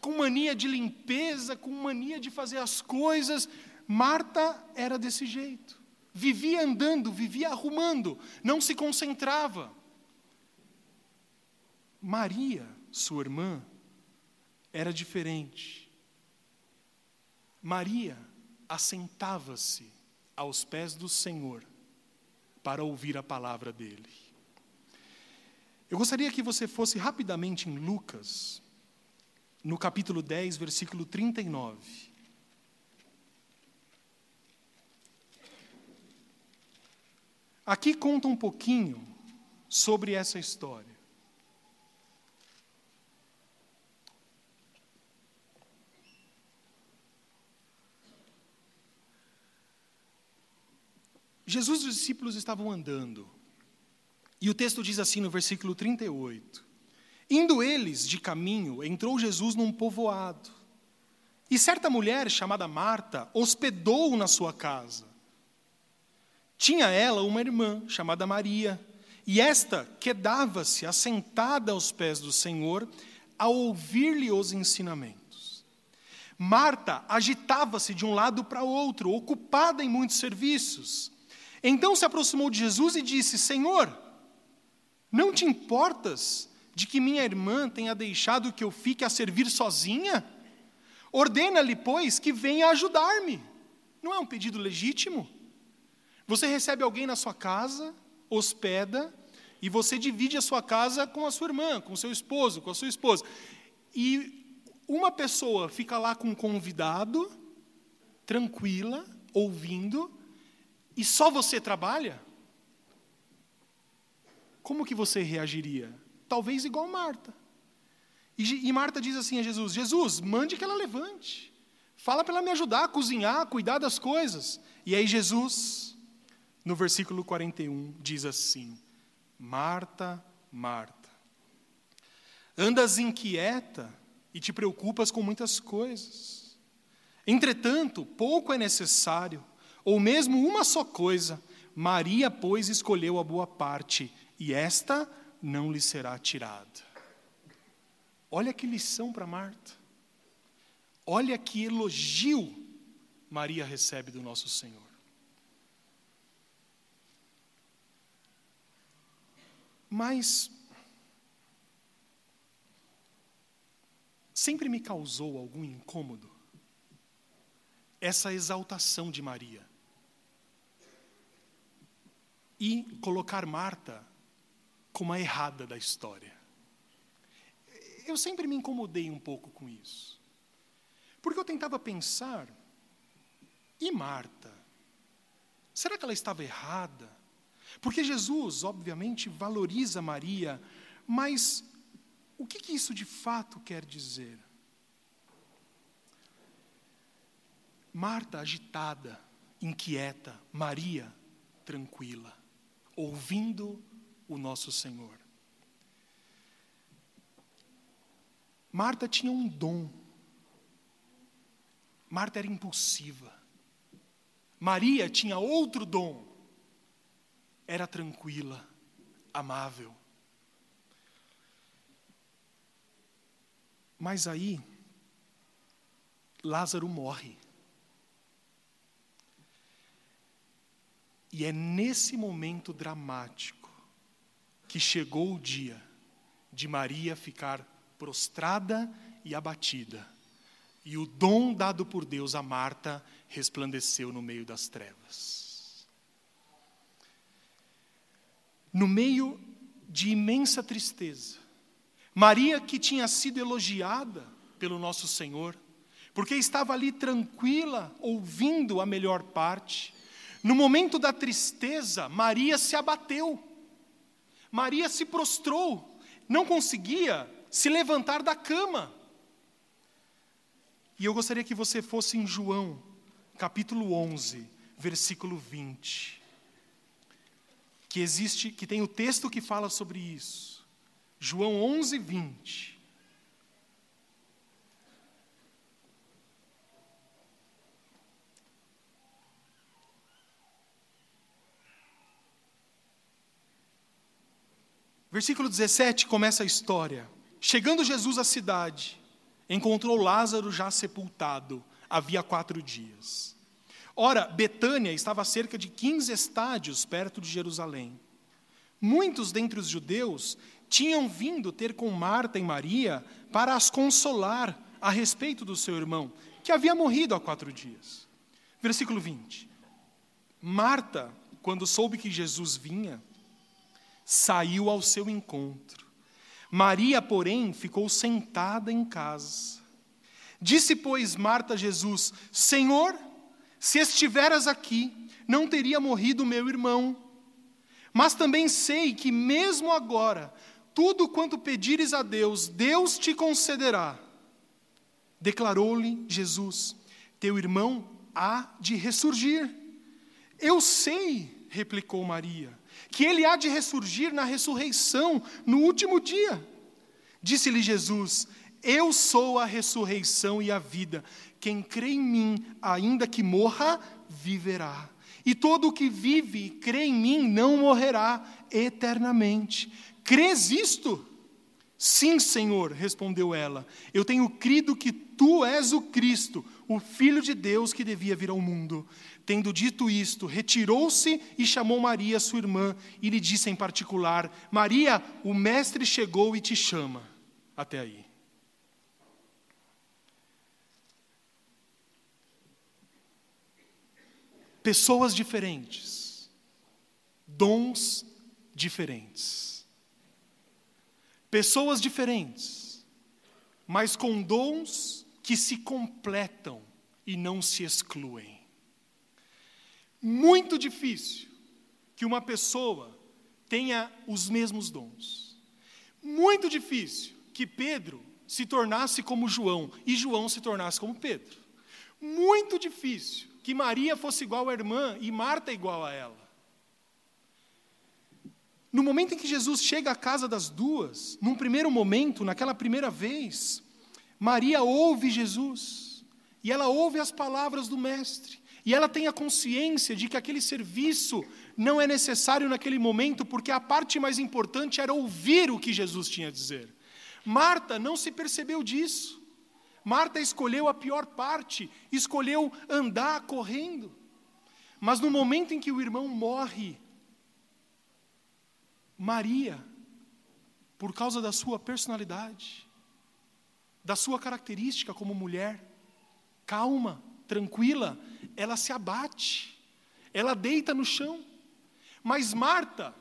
Com mania de limpeza, com mania de fazer as coisas. Marta era desse jeito. Vivia andando, vivia arrumando, não se concentrava. Maria, sua irmã, era diferente. Maria assentava-se aos pés do Senhor para ouvir a palavra dele. Eu gostaria que você fosse rapidamente em Lucas, no capítulo 10, versículo 39. Aqui conta um pouquinho sobre essa história. Jesus e os discípulos estavam andando. E o texto diz assim no versículo 38: Indo eles de caminho, entrou Jesus num povoado. E certa mulher, chamada Marta, hospedou-o na sua casa. Tinha ela uma irmã, chamada Maria, e esta quedava-se assentada aos pés do Senhor, a ouvir-lhe os ensinamentos. Marta agitava-se de um lado para outro, ocupada em muitos serviços. Então se aproximou de Jesus e disse: Senhor, não te importas de que minha irmã tenha deixado que eu fique a servir sozinha? Ordena-lhe, pois, que venha ajudar-me. Não é um pedido legítimo? Você recebe alguém na sua casa, hospeda, e você divide a sua casa com a sua irmã, com o seu esposo, com a sua esposa. E uma pessoa fica lá com um convidado, tranquila, ouvindo, e só você trabalha? Como que você reagiria? Talvez igual Marta. E, e Marta diz assim a Jesus: Jesus, mande que ela levante. Fala para ela me ajudar a cozinhar, a cuidar das coisas. E aí Jesus, no versículo 41, diz assim: Marta, Marta, andas inquieta e te preocupas com muitas coisas. Entretanto, pouco é necessário, ou mesmo uma só coisa. Maria, pois, escolheu a boa parte, e esta não lhe será tirada. Olha que lição para Marta. Olha que elogio Maria recebe do nosso Senhor. Mas sempre me causou algum incômodo essa exaltação de Maria. E colocar Marta como a errada da história. Eu sempre me incomodei um pouco com isso. Porque eu tentava pensar, e Marta? Será que ela estava errada? Porque Jesus, obviamente, valoriza Maria, mas o que, que isso de fato quer dizer? Marta agitada, inquieta, Maria tranquila, ouvindo o nosso Senhor. Marta tinha um dom Marta era impulsiva. Maria tinha outro dom. Era tranquila, amável. Mas aí, Lázaro morre. E é nesse momento dramático que chegou o dia de Maria ficar prostrada e abatida e o dom dado por Deus a Marta resplandeceu no meio das trevas. No meio de imensa tristeza, Maria, que tinha sido elogiada pelo nosso Senhor, porque estava ali tranquila, ouvindo a melhor parte, no momento da tristeza, Maria se abateu, Maria se prostrou, não conseguia se levantar da cama. E eu gostaria que você fosse em João, capítulo 11, versículo 20. Que existe, que tem o texto que fala sobre isso. João 11, 20. Versículo 17 começa a história. Chegando Jesus à cidade, encontrou Lázaro já sepultado, havia quatro dias. Ora, Betânia estava a cerca de 15 estádios perto de Jerusalém. Muitos dentre os judeus tinham vindo ter com Marta e Maria para as consolar a respeito do seu irmão, que havia morrido há quatro dias. Versículo 20. Marta, quando soube que Jesus vinha, saiu ao seu encontro Maria, porém, ficou sentada em casa. Disse, pois, Marta a Jesus: Senhor, se estiveras aqui, não teria morrido meu irmão. Mas também sei que, mesmo agora, tudo quanto pedires a Deus, Deus te concederá. Declarou-lhe Jesus: Teu irmão há de ressurgir. Eu sei, replicou Maria que ele há de ressurgir na ressurreição, no último dia. Disse-lhe Jesus: Eu sou a ressurreição e a vida. Quem crê em mim, ainda que morra, viverá. E todo o que vive e crê em mim não morrerá eternamente. Crês isto? Sim, Senhor, respondeu ela. Eu tenho crido que tu és o Cristo, o Filho de Deus que devia vir ao mundo. Tendo dito isto, retirou-se e chamou Maria, sua irmã, e lhe disse em particular: Maria, o Mestre chegou e te chama. Até aí. Pessoas diferentes, dons diferentes. Pessoas diferentes, mas com dons que se completam e não se excluem muito difícil que uma pessoa tenha os mesmos dons. Muito difícil que Pedro se tornasse como João e João se tornasse como Pedro. Muito difícil que Maria fosse igual à irmã e Marta igual a ela. No momento em que Jesus chega à casa das duas, num primeiro momento, naquela primeira vez, Maria ouve Jesus e ela ouve as palavras do Mestre. E ela tem a consciência de que aquele serviço não é necessário naquele momento, porque a parte mais importante era ouvir o que Jesus tinha a dizer. Marta não se percebeu disso. Marta escolheu a pior parte, escolheu andar correndo. Mas no momento em que o irmão morre, Maria, por causa da sua personalidade, da sua característica como mulher, calma, tranquila, ela se abate, ela deita no chão. Mas Marta,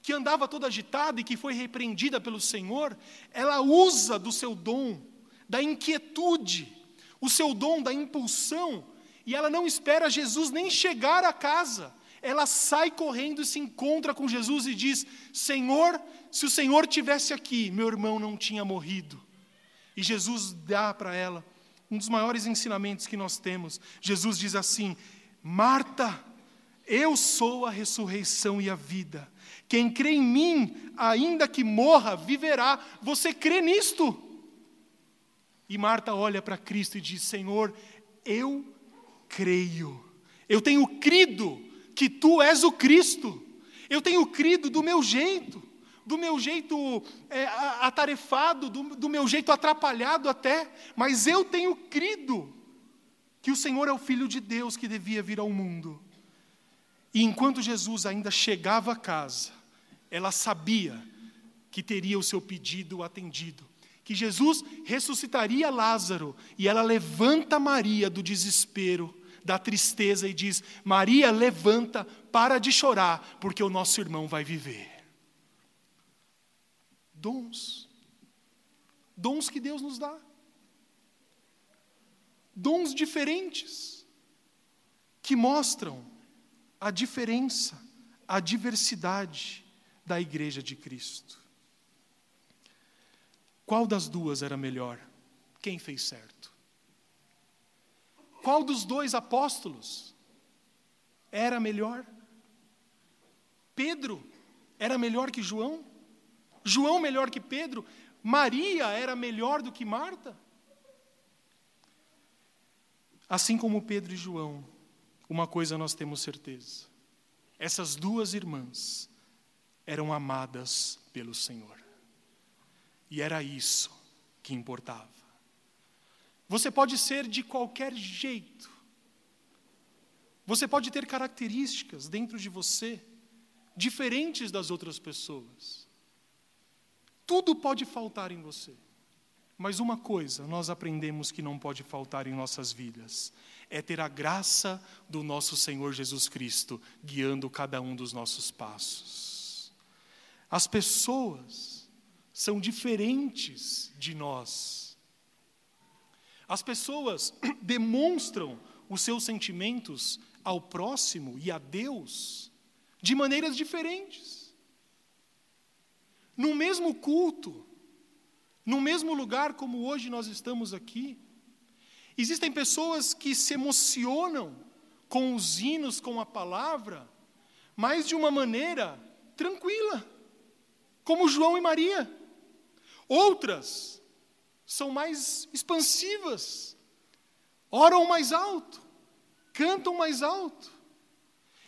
que andava toda agitada e que foi repreendida pelo Senhor, ela usa do seu dom, da inquietude, o seu dom da impulsão, e ela não espera Jesus nem chegar a casa. Ela sai correndo e se encontra com Jesus e diz: Senhor, se o Senhor tivesse aqui, meu irmão não tinha morrido. E Jesus dá para ela um dos maiores ensinamentos que nós temos. Jesus diz assim: Marta, eu sou a ressurreição e a vida. Quem crê em mim, ainda que morra, viverá. Você crê nisto? E Marta olha para Cristo e diz: Senhor, eu creio. Eu tenho crido que tu és o Cristo. Eu tenho crido do meu jeito do meu jeito é, atarefado, do, do meu jeito atrapalhado até, mas eu tenho crido que o Senhor é o Filho de Deus que devia vir ao mundo. E enquanto Jesus ainda chegava a casa, ela sabia que teria o seu pedido atendido, que Jesus ressuscitaria Lázaro, e ela levanta Maria do desespero, da tristeza e diz: Maria, levanta, para de chorar, porque o nosso irmão vai viver dons. Dons que Deus nos dá. Dons diferentes, que mostram a diferença, a diversidade da igreja de Cristo. Qual das duas era melhor? Quem fez certo? Qual dos dois apóstolos era melhor? Pedro era melhor que João? João melhor que Pedro? Maria era melhor do que Marta? Assim como Pedro e João, uma coisa nós temos certeza: essas duas irmãs eram amadas pelo Senhor. E era isso que importava. Você pode ser de qualquer jeito, você pode ter características dentro de você diferentes das outras pessoas. Tudo pode faltar em você. Mas uma coisa nós aprendemos que não pode faltar em nossas vidas: é ter a graça do nosso Senhor Jesus Cristo guiando cada um dos nossos passos. As pessoas são diferentes de nós. As pessoas demonstram os seus sentimentos ao próximo e a Deus de maneiras diferentes no mesmo culto, no mesmo lugar como hoje nós estamos aqui. Existem pessoas que se emocionam com os hinos, com a palavra, mas de uma maneira tranquila, como João e Maria. Outras são mais expansivas, oram mais alto, cantam mais alto.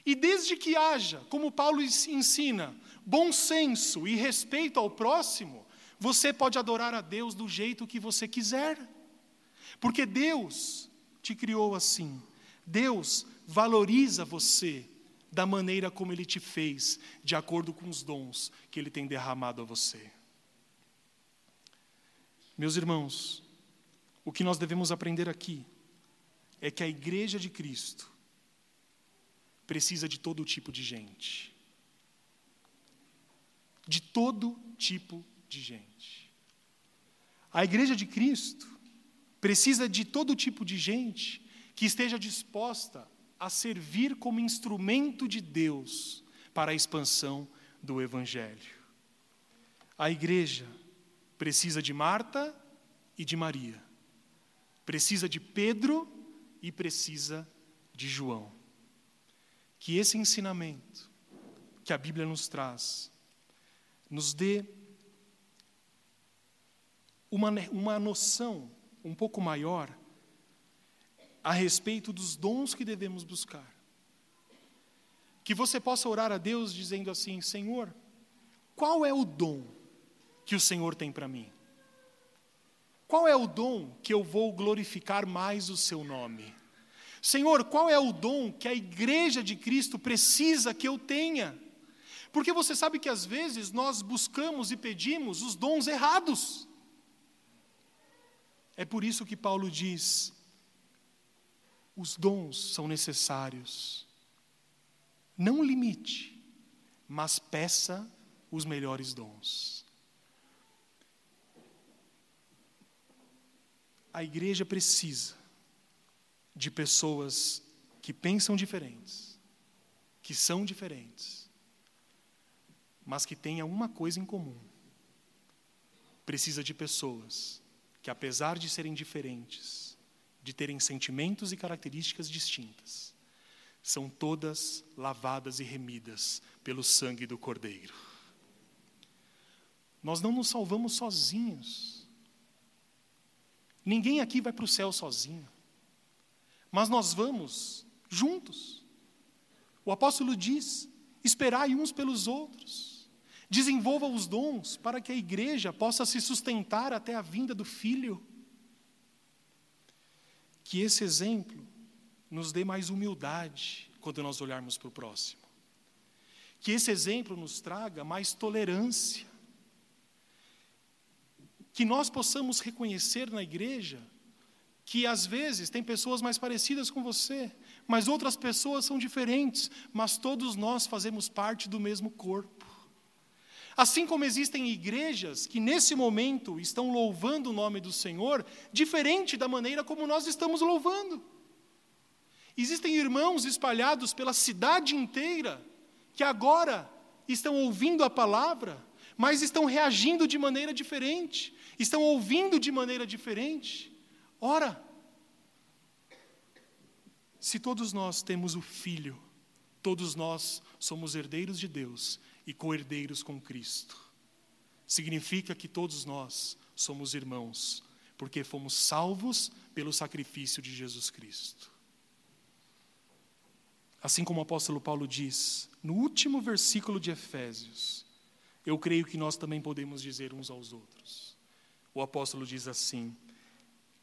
E desde que haja, como Paulo ensina, bom senso e respeito ao próximo, você pode adorar a Deus do jeito que você quiser. Porque Deus te criou assim. Deus valoriza você da maneira como Ele te fez, de acordo com os dons que Ele tem derramado a você. Meus irmãos, o que nós devemos aprender aqui é que a igreja de Cristo precisa de todo tipo de gente de todo tipo de gente. A igreja de Cristo precisa de todo tipo de gente que esteja disposta a servir como instrumento de Deus para a expansão do Evangelho. A igreja precisa de Marta e de Maria, precisa de Pedro e precisa de João. Que esse ensinamento que a Bíblia nos traz nos dê uma, uma noção um pouco maior a respeito dos dons que devemos buscar. Que você possa orar a Deus dizendo assim: Senhor, qual é o dom que o Senhor tem para mim? Qual é o dom que eu vou glorificar mais o seu nome? Senhor, qual é o dom que a igreja de Cristo precisa que eu tenha? Porque você sabe que às vezes nós buscamos e pedimos os dons errados. É por isso que Paulo diz: os dons são necessários. Não limite, mas peça os melhores dons. A igreja precisa de pessoas que pensam diferentes, que são diferentes, mas que tenham uma coisa em comum. Precisa de pessoas que, apesar de serem diferentes, de terem sentimentos e características distintas, são todas lavadas e remidas pelo sangue do Cordeiro. Nós não nos salvamos sozinhos. Ninguém aqui vai para o céu sozinho. Mas nós vamos juntos. O apóstolo diz: esperai uns pelos outros. Desenvolva os dons para que a igreja possa se sustentar até a vinda do Filho. Que esse exemplo nos dê mais humildade quando nós olharmos para o próximo. Que esse exemplo nos traga mais tolerância. Que nós possamos reconhecer na igreja que às vezes tem pessoas mais parecidas com você, mas outras pessoas são diferentes, mas todos nós fazemos parte do mesmo corpo. Assim como existem igrejas que nesse momento estão louvando o nome do Senhor, diferente da maneira como nós estamos louvando. Existem irmãos espalhados pela cidade inteira que agora estão ouvindo a palavra, mas estão reagindo de maneira diferente, estão ouvindo de maneira diferente. Ora, se todos nós temos o Filho, todos nós somos herdeiros de Deus e co-herdeiros com Cristo. Significa que todos nós somos irmãos, porque fomos salvos pelo sacrifício de Jesus Cristo. Assim como o apóstolo Paulo diz, no último versículo de Efésios, eu creio que nós também podemos dizer uns aos outros. O apóstolo diz assim: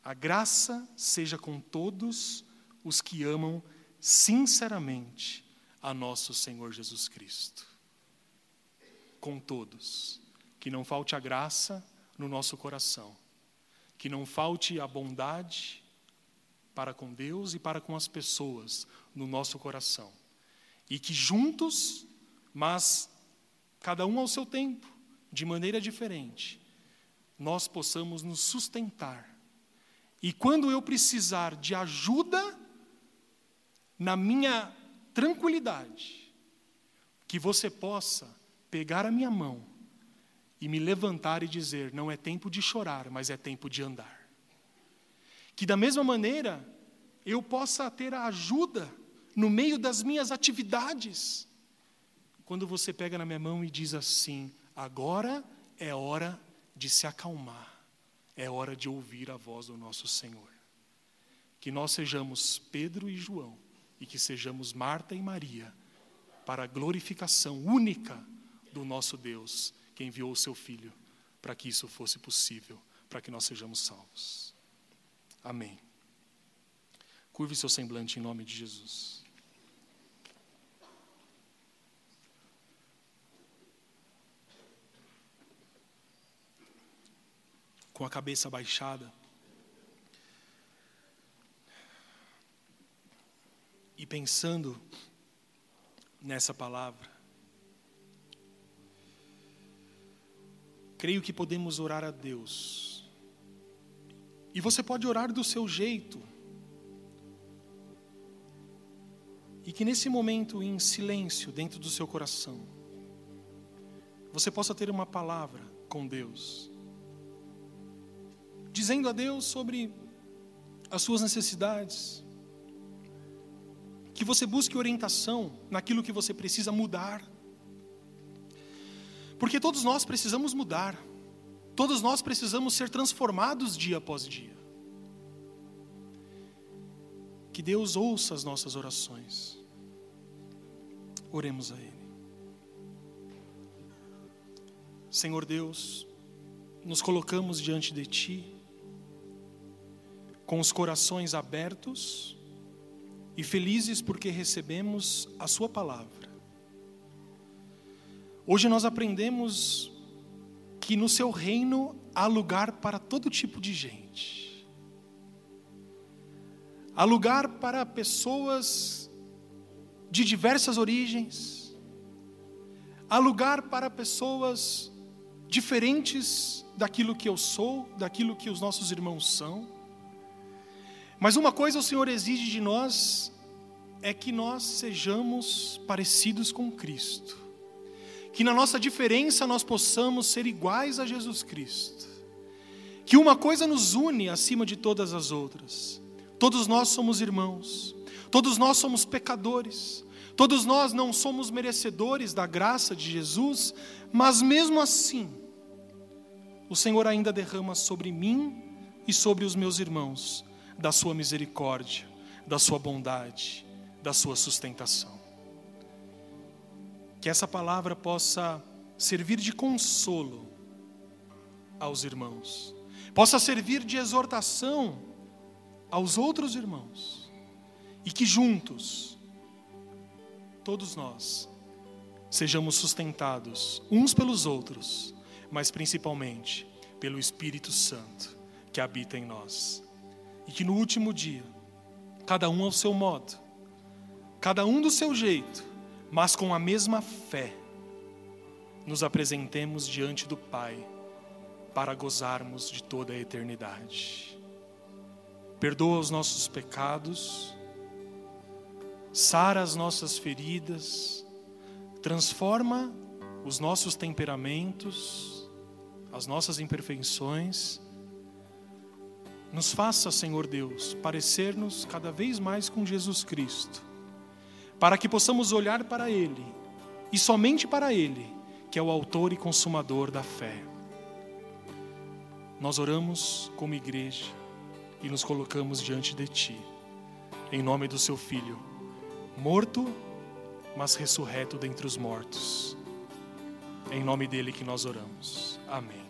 a graça seja com todos os que amam sinceramente a nosso Senhor Jesus Cristo. Com todos. Que não falte a graça no nosso coração. Que não falte a bondade para com Deus e para com as pessoas no nosso coração. E que juntos, mas cada um ao seu tempo, de maneira diferente, nós possamos nos sustentar e quando eu precisar de ajuda na minha tranquilidade, que você possa pegar a minha mão e me levantar e dizer: não é tempo de chorar, mas é tempo de andar. Que da mesma maneira eu possa ter a ajuda no meio das minhas atividades. Quando você pega na minha mão e diz assim: agora é hora de se acalmar é hora de ouvir a voz do nosso Senhor. Que nós sejamos Pedro e João e que sejamos Marta e Maria para a glorificação única do nosso Deus, que enviou o seu Filho para que isso fosse possível, para que nós sejamos salvos. Amém. Curve seu semblante em nome de Jesus. com a cabeça baixada. Pensando nessa palavra, creio que podemos orar a Deus. E você pode orar do seu jeito. E que nesse momento, em silêncio, dentro do seu coração, você possa ter uma palavra com Deus dizendo a Deus sobre as suas necessidades, que você busque orientação naquilo que você precisa mudar. Porque todos nós precisamos mudar, todos nós precisamos ser transformados dia após dia. Que Deus ouça as nossas orações. Oremos a Ele. Senhor Deus, nos colocamos diante de Ti, com os corações abertos e felizes porque recebemos a Sua palavra. Hoje nós aprendemos que no Seu reino há lugar para todo tipo de gente. Há lugar para pessoas de diversas origens. Há lugar para pessoas diferentes daquilo que eu sou, daquilo que os nossos irmãos são. Mas uma coisa o Senhor exige de nós é que nós sejamos parecidos com Cristo. Que na nossa diferença nós possamos ser iguais a Jesus Cristo. Que uma coisa nos une acima de todas as outras. Todos nós somos irmãos, todos nós somos pecadores, todos nós não somos merecedores da graça de Jesus, mas mesmo assim, o Senhor ainda derrama sobre mim e sobre os meus irmãos da sua misericórdia, da sua bondade, da sua sustentação. Que essa palavra possa servir de consolo aos irmãos, possa servir de exortação aos outros irmãos, e que juntos, todos nós, sejamos sustentados uns pelos outros, mas principalmente pelo Espírito Santo que habita em nós. E que no último dia, cada um ao seu modo, cada um do seu jeito, mas com a mesma fé, nos apresentemos diante do Pai para gozarmos de toda a eternidade. Perdoa os nossos pecados, sara as nossas feridas, transforma os nossos temperamentos, as nossas imperfeições. Nos faça, Senhor Deus, parecer-nos cada vez mais com Jesus Cristo, para que possamos olhar para Ele e somente para Ele, que é o Autor e Consumador da fé. Nós oramos como igreja e nos colocamos diante de Ti, em nome do Seu Filho, morto, mas ressurreto dentre os mortos em nome dele que nós oramos. Amém.